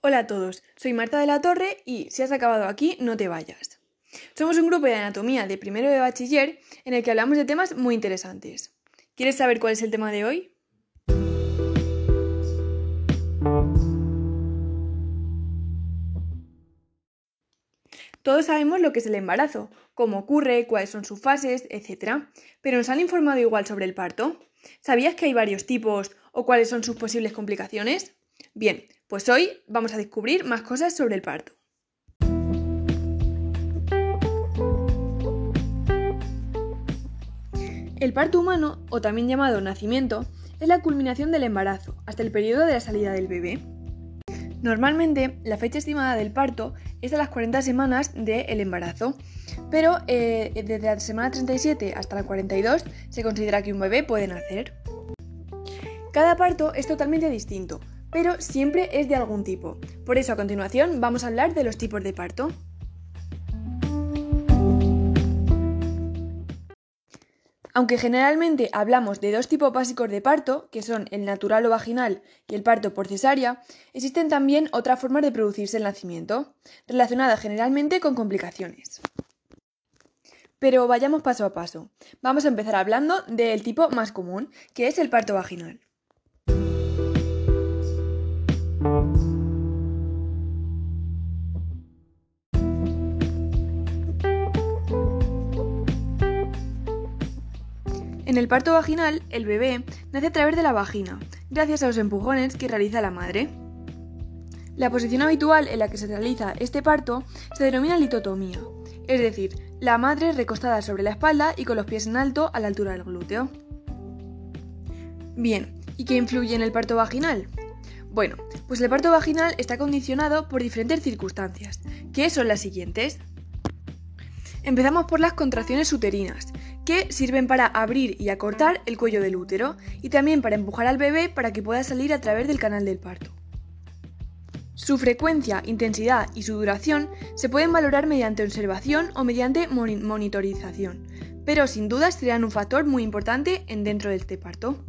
Hola a todos, soy Marta de la Torre y si has acabado aquí, no te vayas. Somos un grupo de anatomía de primero de bachiller en el que hablamos de temas muy interesantes. ¿Quieres saber cuál es el tema de hoy? Todos sabemos lo que es el embarazo, cómo ocurre, cuáles son sus fases, etc. Pero ¿nos han informado igual sobre el parto? ¿Sabías que hay varios tipos o cuáles son sus posibles complicaciones? Bien, pues hoy vamos a descubrir más cosas sobre el parto. El parto humano, o también llamado nacimiento, es la culminación del embarazo, hasta el periodo de la salida del bebé. Normalmente, la fecha estimada del parto es a las 40 semanas del embarazo, pero eh, desde la semana 37 hasta la 42 se considera que un bebé puede nacer. Cada parto es totalmente distinto, pero siempre es de algún tipo. Por eso a continuación vamos a hablar de los tipos de parto. Aunque generalmente hablamos de dos tipos básicos de parto, que son el natural o vaginal y el parto por cesárea, existen también otras formas de producirse el nacimiento, relacionadas generalmente con complicaciones. Pero vayamos paso a paso. Vamos a empezar hablando del tipo más común, que es el parto vaginal. En el parto vaginal, el bebé nace a través de la vagina, gracias a los empujones que realiza la madre. La posición habitual en la que se realiza este parto se denomina litotomía, es decir, la madre recostada sobre la espalda y con los pies en alto a la altura del glúteo. Bien, ¿y qué influye en el parto vaginal? Bueno, pues el parto vaginal está condicionado por diferentes circunstancias, que son las siguientes. Empezamos por las contracciones uterinas, que sirven para abrir y acortar el cuello del útero y también para empujar al bebé para que pueda salir a través del canal del parto. Su frecuencia, intensidad y su duración se pueden valorar mediante observación o mediante monitorización, pero sin duda serán un factor muy importante en dentro de este parto.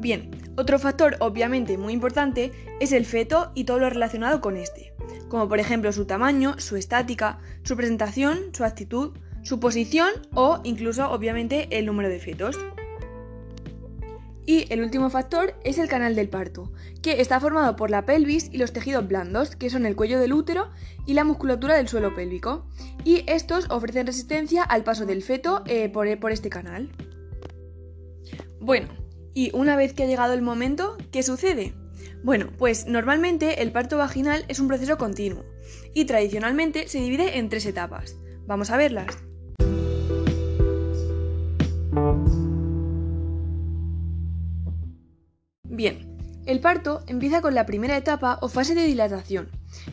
Bien, otro factor obviamente muy importante es el feto y todo lo relacionado con este, como por ejemplo su tamaño, su estática, su presentación, su actitud, su posición o incluso obviamente el número de fetos. Y el último factor es el canal del parto, que está formado por la pelvis y los tejidos blandos, que son el cuello del útero y la musculatura del suelo pélvico. Y estos ofrecen resistencia al paso del feto eh, por, por este canal. Bueno, y una vez que ha llegado el momento, ¿qué sucede? Bueno, pues normalmente el parto vaginal es un proceso continuo y tradicionalmente se divide en tres etapas. Vamos a verlas. Bien, el parto empieza con la primera etapa o fase de dilatación,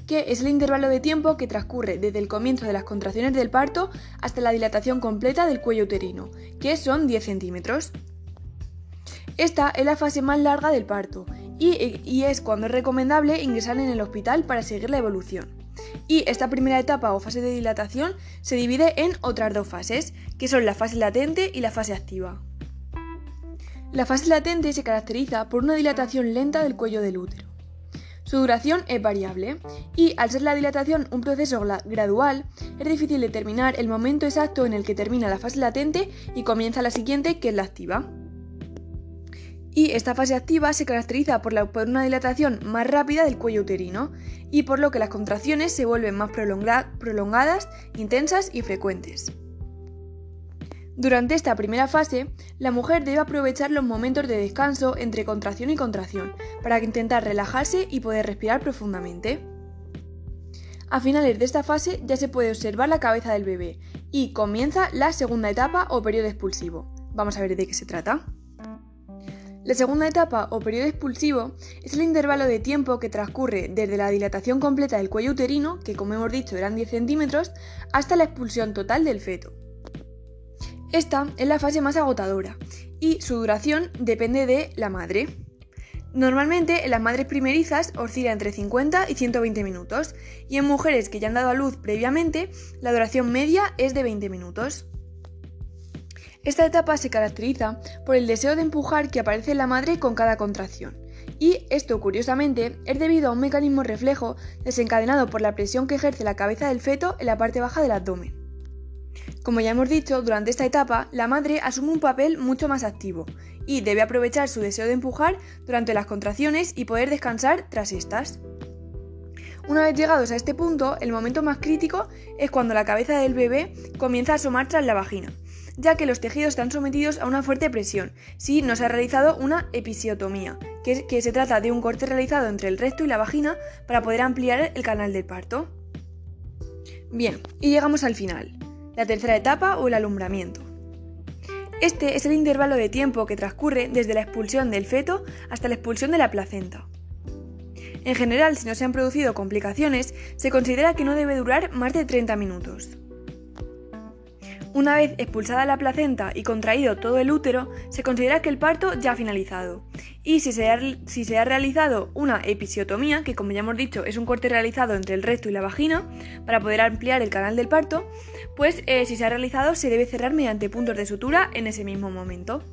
que es el intervalo de tiempo que transcurre desde el comienzo de las contracciones del parto hasta la dilatación completa del cuello uterino, que son 10 centímetros. Esta es la fase más larga del parto y, y, es cuando es recomendable ingresar en el hospital para seguir la evolución. Y esta primera etapa o fase de dilatación se divide en otras dos fases, que son la fase latente y la fase activa. La fase latente se caracteriza por una dilatación lenta del cuello del útero. Su duración es variable y, al ser la dilatación un proceso gradual, es difícil determinar el momento exacto en el que termina la fase latente y comienza la siguiente, que es la activa. Y esta fase activa se caracteriza por, por una dilatación más rápida del cuello uterino y por lo que las contracciones se vuelven más prolongadas, intensas y frecuentes. Durante esta primera fase, la mujer debe aprovechar los momentos de descanso entre contracción y contracción para intentar relajarse y poder respirar profundamente. A finales de esta fase ya se puede observar la cabeza del bebé y comienza la segunda etapa o periodo expulsivo. Vamos a ver de qué se trata. La segunda etapa o periodo expulsivo es el intervalo de tiempo que transcurre desde la dilatación completa del cuello uterino, que como hemos dicho eran 10 centímetros, hasta la expulsión total del feto. Esta es la fase más agotadora y su duración depende de la madre. Normalmente en las madres primerizas oscila entre 50 y 120 minutos y en mujeres que ya han dado a luz previamente la duración media es de 20 minutos. Esta etapa se caracteriza por el deseo de empujar que aparece en la madre con cada contracción Y esto, curiosamente, es debido a un mecanismo reflejo desencadenado por la presión que ejerce la cabeza del feto en la parte baja del abdomen. Como ya hemos dicho, durante esta etapa, la madre asume un papel mucho más activo y debe aprovechar su deseo de empujar durante las contracciones y poder descansar tras estas. Una vez llegados a este punto, el momento más crítico es cuando la cabeza del bebé comienza a asomar tras la vagina, ya que los tejidos están sometidos a una fuerte presión si no se ha realizado una episiotomía, que, que se trata de un corte realizado entre el recto y la vagina para poder ampliar el canal del parto. Bien, y llegamos al final, la tercera etapa o el alumbramiento. Este es el intervalo de tiempo que transcurre desde la expulsión del feto hasta la expulsión de la placenta. En general, si no se han producido complicaciones, se considera que no debe durar más de 30 minutos. Una vez expulsada la placenta y contraído todo el útero, se considera que el parto ya ha finalizado. Y si se, ha, realizado una episiotomía, que como ya hemos dicho es un corte realizado entre el recto y la vagina, para poder ampliar el canal del parto, pues eh, si se ha realizado se debe cerrar mediante puntos de sutura en ese mismo momento.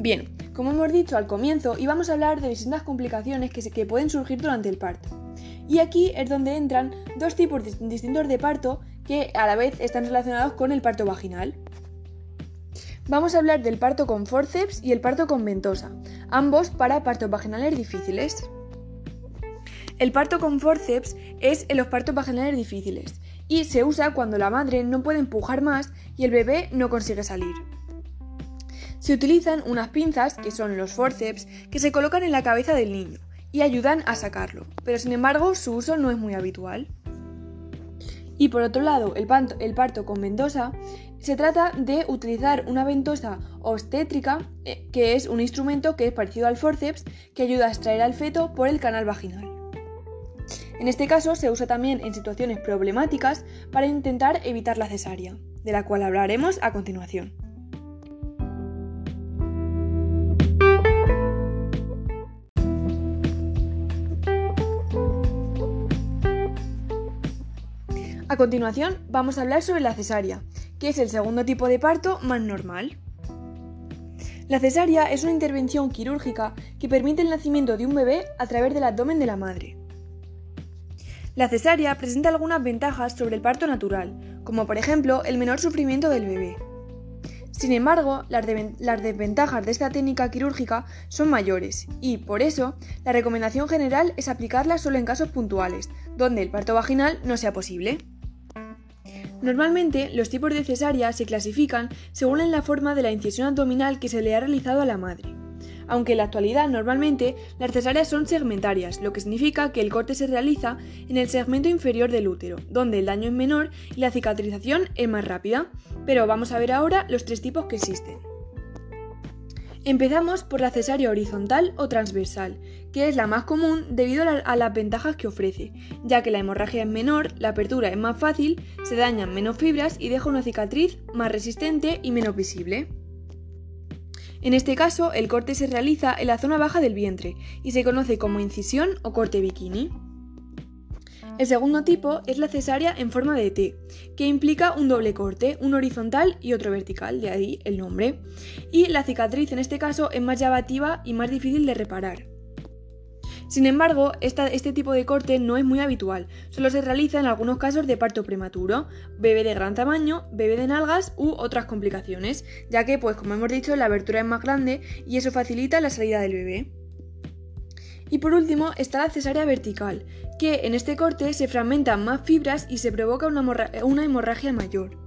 Bien, como hemos dicho al comienzo, íbamos a hablar de distintas complicaciones que, pueden surgir durante el parto. Y aquí es donde entran dos tipos distintos de parto que a la vez están relacionados con el parto vaginal. Vamos a hablar del parto con forceps y el parto con ventosa, ambos para partos vaginales difíciles. El parto con forceps es en los partos vaginales difíciles y se usa cuando la madre no puede empujar más y el bebé no consigue salir. Se utilizan unas pinzas, que son los forceps, que se colocan en la cabeza del niño y ayudan a sacarlo, pero sin embargo su uso no es muy habitual. Y por otro lado, el, parto con ventosa se trata de utilizar una ventosa obstétrica, eh, que es un instrumento que es parecido al forceps, que ayuda a extraer al feto por el canal vaginal. En este caso se usa también en situaciones problemáticas para intentar evitar la cesárea, de la cual hablaremos a continuación. Continuación vamos a hablar sobre la cesárea, que es el segundo tipo de parto más normal. La cesárea es una intervención quirúrgica que permite el nacimiento de un bebé a través del abdomen de la madre. La cesárea presenta algunas ventajas sobre el parto natural, como por ejemplo el menor sufrimiento del bebé. Sin embargo, las, desventajas de esta técnica quirúrgica son mayores y, por eso, la recomendación general es aplicarla solo en casos puntuales, donde el parto vaginal no sea posible. Normalmente, los tipos de cesárea se clasifican según la forma de la incisión abdominal que se le ha realizado a la madre. Aunque en la actualidad normalmente las cesáreas son segmentarias, lo que significa que el corte se realiza en el segmento inferior del útero, donde el daño es menor y la cicatrización es más rápida. Pero vamos a ver ahora los tres tipos que existen. Empezamos por la cesárea horizontal o transversal, que es la más común debido a, las ventajas que ofrece, ya que la hemorragia es menor, la apertura es más fácil, se dañan menos fibras y deja una cicatriz más resistente y menos visible. En este caso, el corte se realiza en la zona baja del vientre y se conoce como incisión o corte bikini. El segundo tipo es la cesárea en forma de T, que implica un doble corte, un horizontal y otro vertical, de ahí el nombre. Y la cicatriz en este caso es más llamativa y más difícil de reparar. Sin embargo, este tipo de corte no es muy habitual, solo se realiza en algunos casos de parto prematuro, bebé de gran tamaño, bebé de nalgas u otras complicaciones, ya que, pues como hemos dicho, la abertura es más grande y eso facilita la salida del bebé. Y por último está la cesárea vertical, que en este corte se fragmentan más fibras y se provoca una, hemorragia mayor.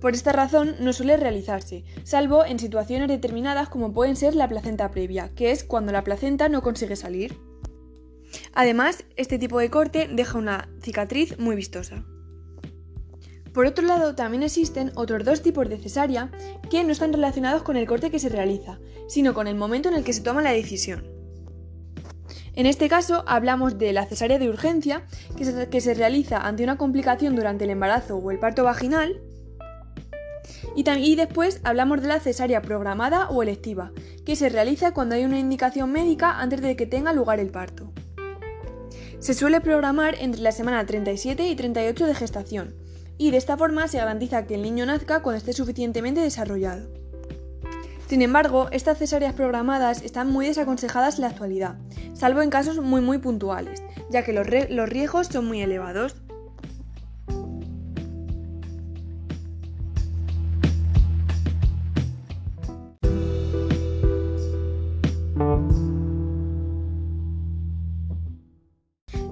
Por esta razón no suele realizarse, salvo en situaciones determinadas como pueden ser la placenta previa, que es cuando la placenta no consigue salir. Además, este tipo de corte deja una cicatriz muy vistosa. Por otro lado, también existen otros dos tipos de cesárea que no están relacionados con el corte que se realiza, sino con el momento en el que se toma la decisión. En este caso hablamos de la cesárea de urgencia, que se, realiza ante una complicación durante el embarazo o el parto vaginal. Y, y después hablamos de la cesárea programada o electiva, que se realiza cuando hay una indicación médica antes de que tenga lugar el parto. Se suele programar entre la semana 37 y 38 de gestación, y de esta forma se garantiza que el niño nazca cuando esté suficientemente desarrollado. Sin embargo, estas cesáreas programadas están muy desaconsejadas en la actualidad, salvo en casos muy muy puntuales, ya que los, los riesgos son muy elevados.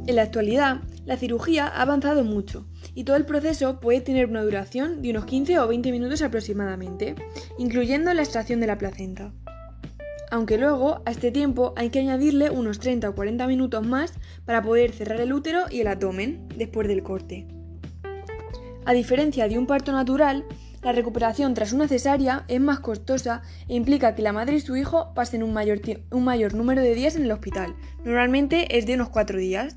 En la actualidad, la cirugía ha avanzado mucho y todo el proceso puede tener una duración de unos 15 o 20 minutos aproximadamente, incluyendo la extracción de la placenta. Aunque luego, a este tiempo hay que añadirle unos 30 o 40 minutos más para poder cerrar el útero y el abdomen después del corte. A diferencia de un parto natural, la recuperación tras una cesárea es más costosa e implica que la madre y su hijo pasen un mayor, un mayor número de días en el hospital. Normalmente es de unos 4 días.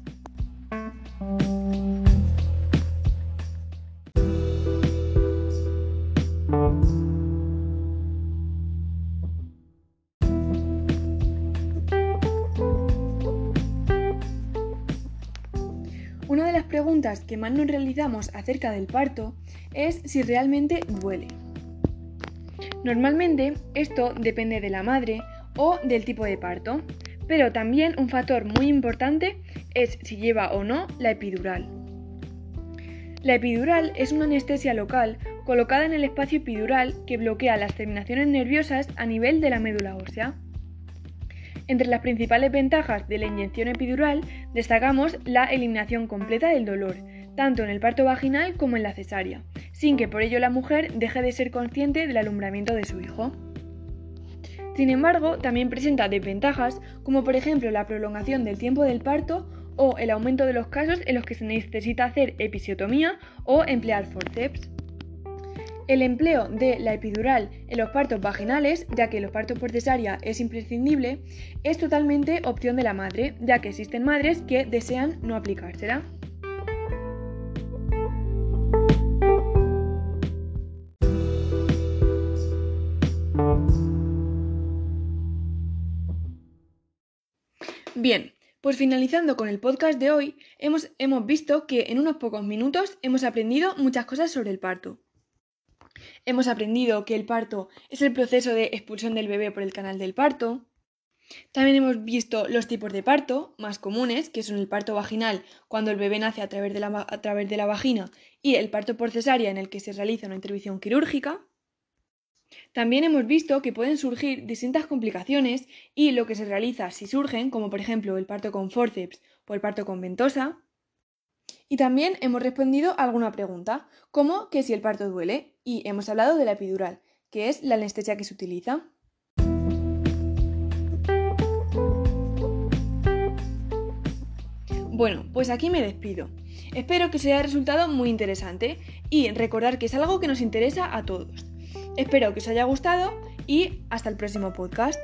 Que más nos realizamos acerca del parto es si realmente duele. Normalmente esto depende de la madre o del tipo de parto, pero también un factor muy importante es si lleva o no la epidural. La epidural es una anestesia local colocada en el espacio epidural que bloquea las terminaciones nerviosas a nivel de la médula ósea. Entre las principales ventajas de la inyección epidural destacamos la eliminación completa del dolor, tanto en el parto vaginal como en la cesárea, sin que por ello la mujer deje de ser consciente del alumbramiento de su hijo. Sin embargo, también presenta desventajas, como por ejemplo la prolongación del tiempo del parto o el aumento de los casos en los que se necesita hacer episiotomía o emplear forceps. El empleo de la epidural en los partos vaginales, ya que los partos por cesárea es imprescindible, es totalmente opción de la madre, ya que existen madres que desean no aplicársela. Bien, pues finalizando con el podcast de hoy, hemos, hemos, visto que en unos pocos minutos hemos aprendido muchas cosas sobre el parto. Hemos aprendido que el parto es el proceso de expulsión del bebé por el canal del parto. También hemos visto los tipos de parto más comunes, que son el parto vaginal, cuando el bebé nace a través de la, a través de la vagina, y el parto por cesárea, en el que se realiza una intervención quirúrgica. También hemos visto que pueden surgir distintas complicaciones y lo que se realiza si surgen, como por ejemplo el parto con forceps o el parto con ventosa. Y también hemos respondido a alguna pregunta, como que si el parto duele, y hemos hablado de la epidural, que es la anestesia que se utiliza. Bueno, pues aquí me despido. Espero que os haya resultado muy interesante y recordar que es algo que nos interesa a todos. Espero que os haya gustado y hasta el próximo podcast.